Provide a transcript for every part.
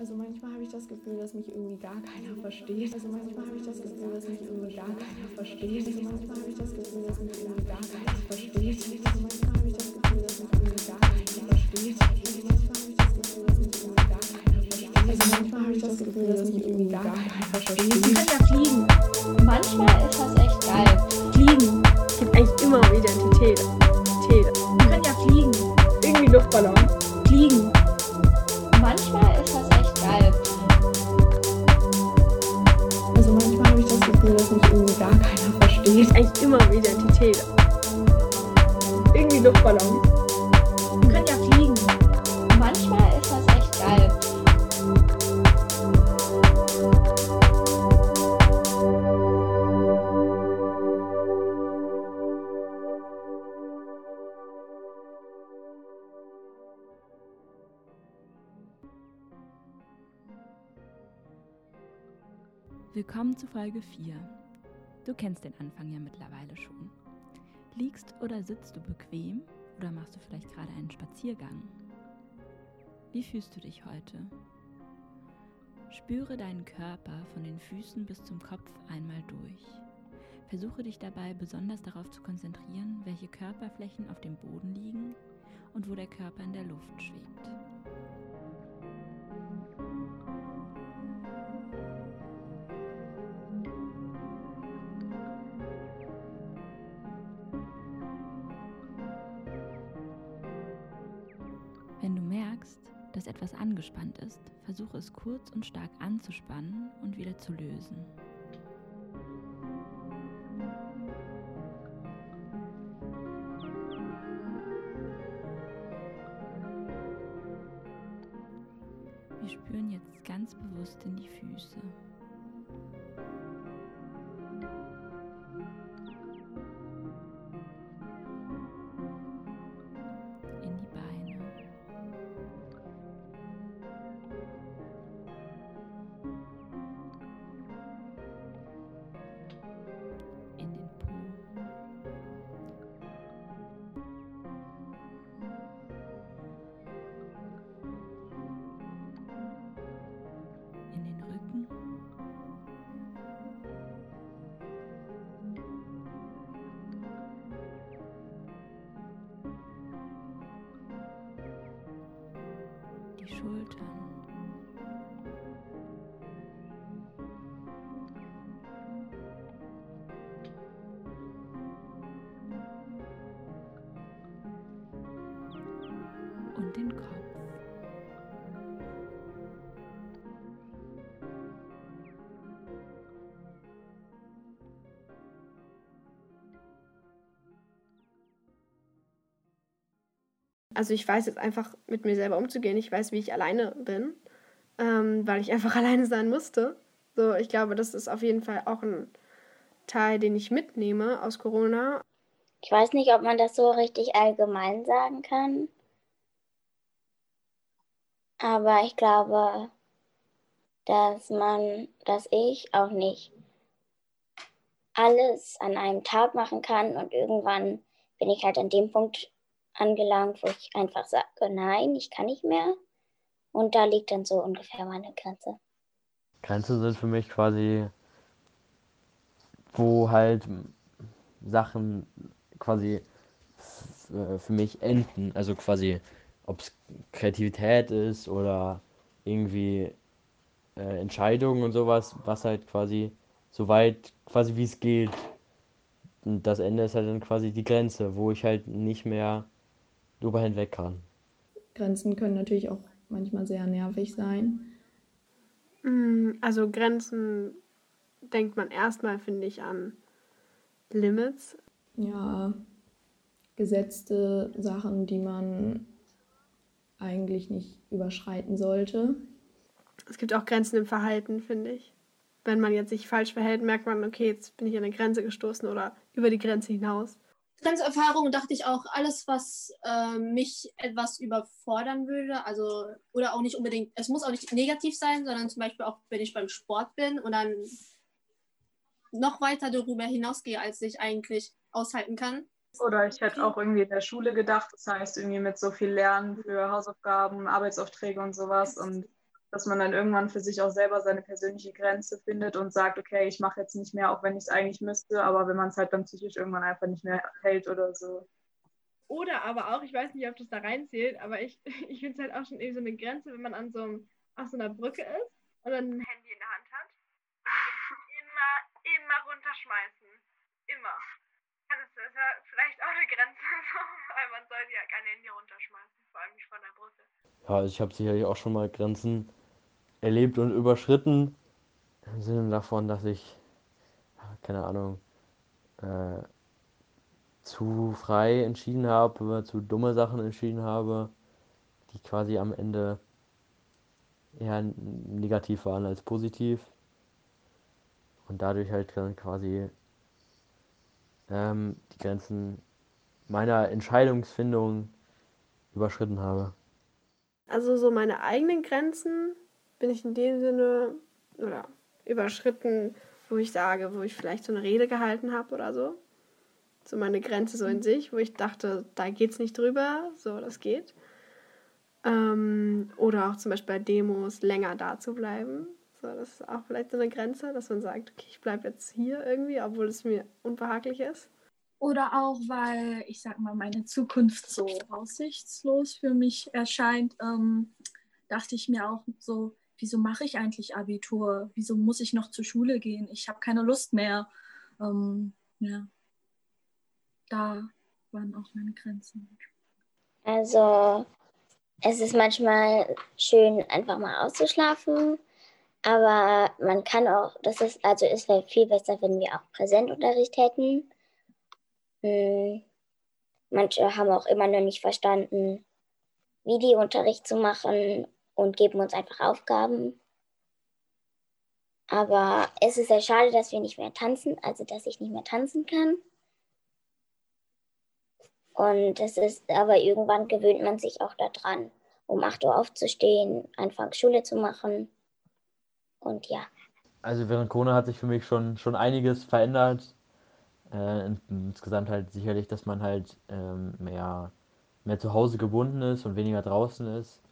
Also manchmal habe ich das Gefühl, dass mich irgendwie gar keiner versteht. Also manchmal habe ich das Gefühl, dass mich irgendwie gar keiner versteht. Also manchmal habe ich das Gefühl, dass mich irgendwie gar keiner versteht. Also manchmal habe ich das Gefühl, dass mich irgendwie gar keiner versteht. Also manchmal habe ich das Gefühl, dass mich irgendwie gar keiner versteht. Also manchmal habe ich das Gefühl, dass mich irgendwie gar keiner versteht. Ja fliegen. Manchmal ist das echt geil. Fliegen gibt eigentlich immer um Identität. Identität. Man kann ja fliegen. Irgendwie Luftballon. Fliegen. Manchmal dass mich irgendwie gar keiner versteht. Eigentlich immer Identität. Irgendwie Luftballon. Willkommen zu Folge 4. Du kennst den Anfang ja mittlerweile schon. Liegst oder sitzt du bequem oder machst du vielleicht gerade einen Spaziergang? Wie fühlst du dich heute? Spüre deinen Körper von den Füßen bis zum Kopf einmal durch. Versuche dich dabei besonders darauf zu konzentrieren, welche Körperflächen auf dem Boden liegen und wo der Körper in der Luft schwebt. Dass etwas angespannt ist, versuche es kurz und stark anzuspannen und wieder zu lösen. Wir spüren jetzt ganz bewusst in die Füße. Schultern. Also ich weiß jetzt einfach mit mir selber umzugehen. Ich weiß, wie ich alleine bin, ähm, weil ich einfach alleine sein musste. So, ich glaube, das ist auf jeden Fall auch ein Teil, den ich mitnehme aus Corona. Ich weiß nicht, ob man das so richtig allgemein sagen kann. Aber ich glaube, dass man, dass ich auch nicht alles an einem Tag machen kann und irgendwann bin ich halt an dem Punkt angelangt, wo ich einfach sage, nein, ich kann nicht mehr. Und da liegt dann so ungefähr meine Grenze. Grenzen sind für mich quasi, wo halt Sachen quasi äh, für mich enden. Also quasi, ob es Kreativität ist oder irgendwie äh, Entscheidungen und sowas, was halt quasi so weit quasi wie es geht. Und das Ende ist halt dann quasi die Grenze, wo ich halt nicht mehr drüber hinweg kann. Grenzen können natürlich auch manchmal sehr nervig sein. Mm, Also Grenzen denkt man erstmal, finde ich, an Limits. Ja, gesetzte Sachen, die man eigentlich nicht überschreiten sollte. Es gibt auch Grenzen im Verhalten, finde ich. Wenn man jetzt sich falsch verhält, merkt man, okay, jetzt bin ich an eine Grenze gestoßen oder über die Grenze hinaus. Grenzerfahrung dachte ich auch, alles, was äh, mich etwas überfordern würde, also oder auch nicht unbedingt, es muss auch nicht negativ sein, sondern zum Beispiel auch, wenn ich beim Sport bin und dann noch weiter darüber hinausgehe, als ich eigentlich aushalten kann. Oder ich hätte auch irgendwie in der Schule gedacht, das heißt irgendwie mit so viel Lernen für Hausaufgaben, Arbeitsaufträge und sowas. Und dass man dann irgendwann für sich auch selber seine persönliche Grenze findet und sagt, okay, ich mache jetzt nicht mehr, auch wenn ich es eigentlich müsste, aber wenn man es halt dann psychisch irgendwann einfach nicht mehr hält oder so. Oder aber auch, ich weiß nicht, ob das da reinzählt, aber ich, ich finde es halt auch schon irgendwie so eine Grenze, wenn man an so, einem, auf so einer Brücke ist und dann ein Handy in der Hand hat. Immer, immer runterschmeißen. Immer. Das ist ja vielleicht auch eine Grenze, weil man sollte ja kein Handy runterschmeißen, vor allem nicht von der Brücke. Ja, ich habe sicherlich auch schon mal Grenzen erlebt und überschritten. Im Sinne davon, dass ich, keine Ahnung, äh, zu frei entschieden habe, zu dumme Sachen entschieden habe, die quasi am Ende eher negativ waren als positiv. Und dadurch halt dann quasi ähm, die Grenzen meiner Entscheidungsfindung überschritten habe. Also so meine eigenen Grenzen bin ich in dem Sinne oder überschritten, wo ich sage, wo ich vielleicht so eine Rede gehalten habe oder so. So meine Grenze so in sich, wo ich dachte, da geht's nicht drüber, so das geht. Ähm, oder auch zum Beispiel bei Demos länger da zu bleiben. So, das ist auch vielleicht so eine Grenze, dass man sagt, okay, ich bleibe jetzt hier irgendwie, obwohl es mir unbehaglich ist. Oder auch, weil, ich sag mal, meine Zukunft so aussichtslos für mich erscheint, ähm, dachte ich mir auch so, wieso mache ich eigentlich Abitur? Wieso muss ich noch zur Schule gehen? Ich habe keine Lust mehr. Ähm, ja, da waren auch meine Grenzen. Also es ist manchmal schön, einfach mal auszuschlafen, aber man kann auch, das ist, also es wäre viel besser, wenn wir auch Präsentunterricht hätten. Hm. Manche haben auch immer noch nicht verstanden, Videounterricht zu machen und geben uns einfach Aufgaben. Aber es ist sehr schade, dass wir nicht mehr tanzen, also dass ich nicht mehr tanzen kann. Und es ist, aber irgendwann gewöhnt man sich auch daran, um 8 Uhr aufzustehen, anfangs Schule zu machen. Und ja. Also während Corona hat sich für mich schon, schon einiges verändert. Äh, insgesamt halt sicherlich, dass man halt ähm, mehr, mehr zu Hause gebunden ist und weniger draußen ist.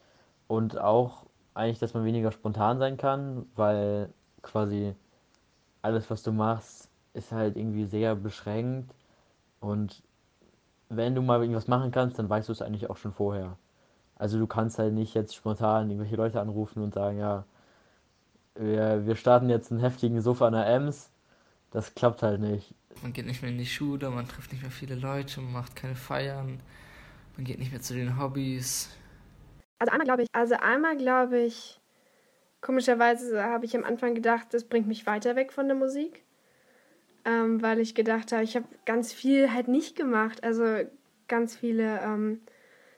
Und auch eigentlich, dass man weniger spontan sein kann, weil quasi alles, was du machst, ist halt irgendwie sehr beschränkt. Und wenn du mal irgendwas machen kannst, dann weißt du es eigentlich auch schon vorher. Also du kannst halt nicht jetzt spontan irgendwelche Leute anrufen und sagen, ja, wir, wir starten jetzt einen heftigen Sofa an der Ems. Das klappt halt nicht. Man geht nicht mehr in die Schule, man trifft nicht mehr viele Leute, man macht keine Feiern, man geht nicht mehr zu den Hobbys. Also einmal glaube ich, also einmal glaube ich, komischerweise habe ich am Anfang gedacht, das bringt mich weiter weg von der Musik ähm, weil ich gedacht habe, ich habe ganz viel halt nicht gemacht. Also ganz viele, ähm,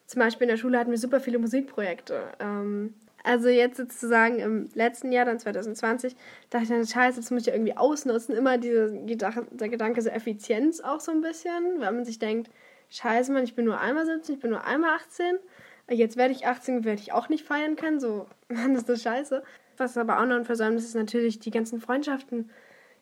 zum Beispiel in der Schule hatten wir super viele Musikprojekte. Ähm, also jetzt sozusagen im letzten Jahr, dann 2020, dachte ich dann, scheiße, jetzt muss ich irgendwie ausnutzen. Immer diese, der Gedanke so Effizienz auch so ein bisschen, weil man sich denkt, scheiße, Mann, ich bin nur einmal 17, ich bin nur einmal 18. Jetzt werde ich 18, werde ich auch nicht feiern können. So, Mann, ist das scheiße. Was aber auch noch ein Versäumnis ist natürlich die ganzen Freundschaften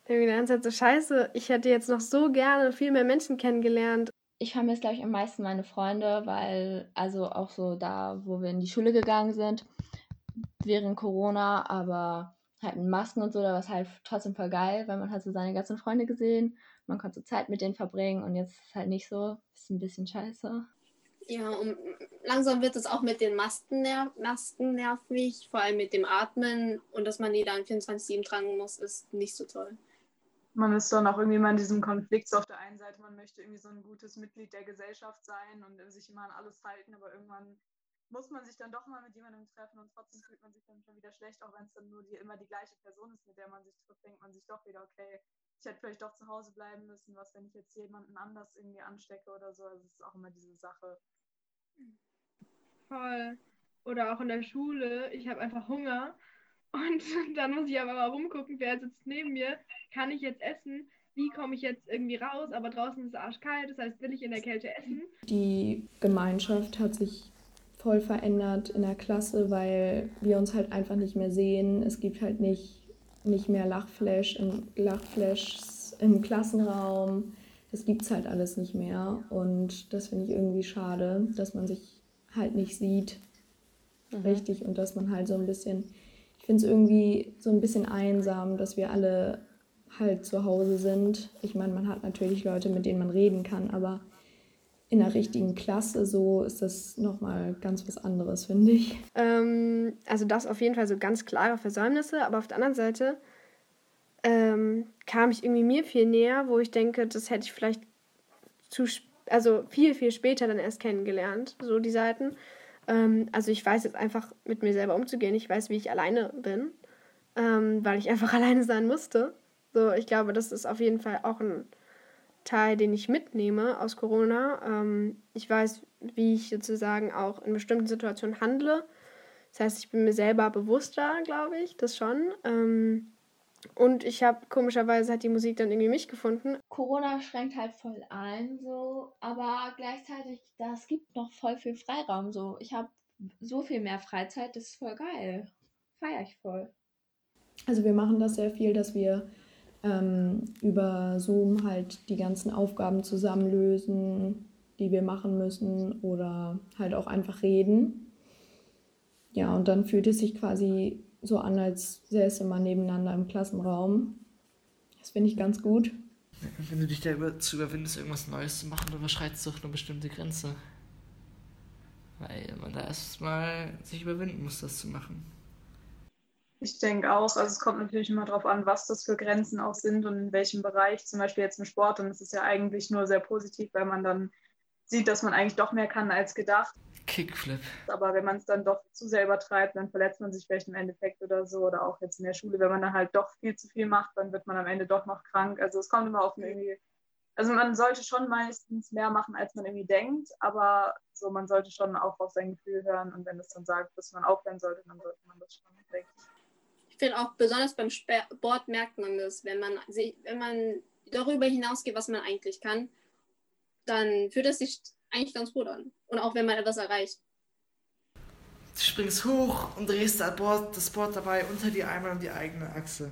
ich habe die ganze Zeit so scheiße, ich hätte jetzt noch so gerne viel mehr Menschen kennengelernt. Ich vermisse, glaube ich, am meisten meine Freunde, weil, also auch so da, wo wir in die Schule gegangen sind, während Corona, aber halt mit Masken und so, da war es halt trotzdem voll geil, weil man hat so seine ganzen Freunde gesehen, man konnte so Zeit mit denen verbringen und jetzt ist es halt nicht so, ist ein bisschen scheiße. Ja, und langsam wird es auch mit den Masken, ner Masken nervig, vor allem mit dem Atmen und dass man die dann 24-7 tragen muss, ist nicht so toll man ist dann auch irgendwie mal in diesem Konflikt. So auf der einen Seite, man möchte irgendwie so ein gutes Mitglied der Gesellschaft sein und sich immer an alles halten, aber irgendwann muss man sich dann doch mal mit jemandem treffen und trotzdem fühlt man sich dann schon wieder schlecht, auch wenn es dann nur die, immer die gleiche Person ist, mit der man sich trifft, denkt man sich doch wieder, okay, ich hätte vielleicht doch zu Hause bleiben müssen, was, wenn ich jetzt jemanden anders irgendwie anstecke oder so. Also es ist auch immer diese Sache. Voll. Oder auch in der Schule, ich habe einfach Hunger und dann muss ich aber mal rumgucken, wer sitzt neben mir. Kann ich jetzt essen? Wie komme ich jetzt irgendwie raus? Aber draußen ist es arschkalt, das heißt, will ich in der Kälte essen? Die Gemeinschaft hat sich voll verändert in der Klasse, weil wir uns halt einfach nicht mehr sehen. Es gibt halt nicht, nicht mehr Lachflash im, Lachflashs im Klassenraum. Das gibt es halt alles nicht mehr. Und das finde ich irgendwie schade, dass man sich halt nicht sieht. Mhm. Richtig. Und dass man halt so ein bisschen finde es irgendwie so ein bisschen einsam, dass wir alle halt zu Hause sind. Ich meine, man hat natürlich Leute, mit denen man reden kann, aber in der richtigen Klasse so ist das nochmal ganz was anderes, finde ich. Ähm, also das auf jeden Fall so ganz klare Versäumnisse, aber auf der anderen Seite ähm, kam ich irgendwie mir viel näher, wo ich denke, das hätte ich vielleicht zu, also viel, viel später dann erst kennengelernt, so die Seiten. Ähm, also ich weiß jetzt einfach mit mir selber umzugehen, ich weiß, wie ich alleine bin, ähm, weil ich einfach alleine sein musste. So, ich glaube, das ist auf jeden Fall auch ein Teil, den ich mitnehme aus Corona. Ähm, ich weiß, wie ich sozusagen auch in bestimmten Situationen handle. Das heißt, ich bin mir selber bewusster, glaube ich, das schon. Und ich habe komischerweise hat die Musik dann irgendwie mich gefunden. Corona schränkt halt voll ein, so, aber gleichzeitig, das gibt noch voll viel Freiraum. So, ich habe so viel mehr Freizeit, das ist voll geil. Feier ich voll. Also wir machen das sehr viel, dass wir ähm, über Zoom halt die ganzen Aufgaben zusammenlösen, die wir machen müssen oder halt auch einfach reden. Ja, und dann fühlt es sich quasi so an, als säße man nebeneinander im Klassenraum. Das finde ich ganz gut. Wenn du dich dazu überwindest, irgendwas Neues zu machen, dann überschreitest du doch eine bestimmte Grenze. Weil man da erstmal sich überwinden muss, das zu machen. Ich denke auch, also es kommt natürlich immer darauf an, was das für Grenzen auch sind und in welchem Bereich. Zum Beispiel jetzt im Sport, dann ist es ja eigentlich nur sehr positiv, weil man dann sieht, dass man eigentlich doch mehr kann als gedacht. Kickflip. Aber wenn man es dann doch zu sehr übertreibt, dann verletzt man sich vielleicht im Endeffekt oder so. Oder auch jetzt in der Schule, wenn man dann halt doch viel zu viel macht, dann wird man am Ende doch noch krank. Also es kommt immer auf irgendwie. Also man sollte schon meistens mehr machen, als man irgendwie denkt, aber so man sollte schon auch auf sein Gefühl hören und wenn es dann sagt, dass man aufhören sollte, dann sollte man das schon, denke ich finde auch besonders beim Sport merkt man das, wenn man, wenn man darüber hinausgeht, was man eigentlich kann, dann fühlt es sich eigentlich ganz gut an. Und auch wenn man etwas erreicht. Du springst hoch und drehst das Board, dabei unter die einmal um die eigene Achse.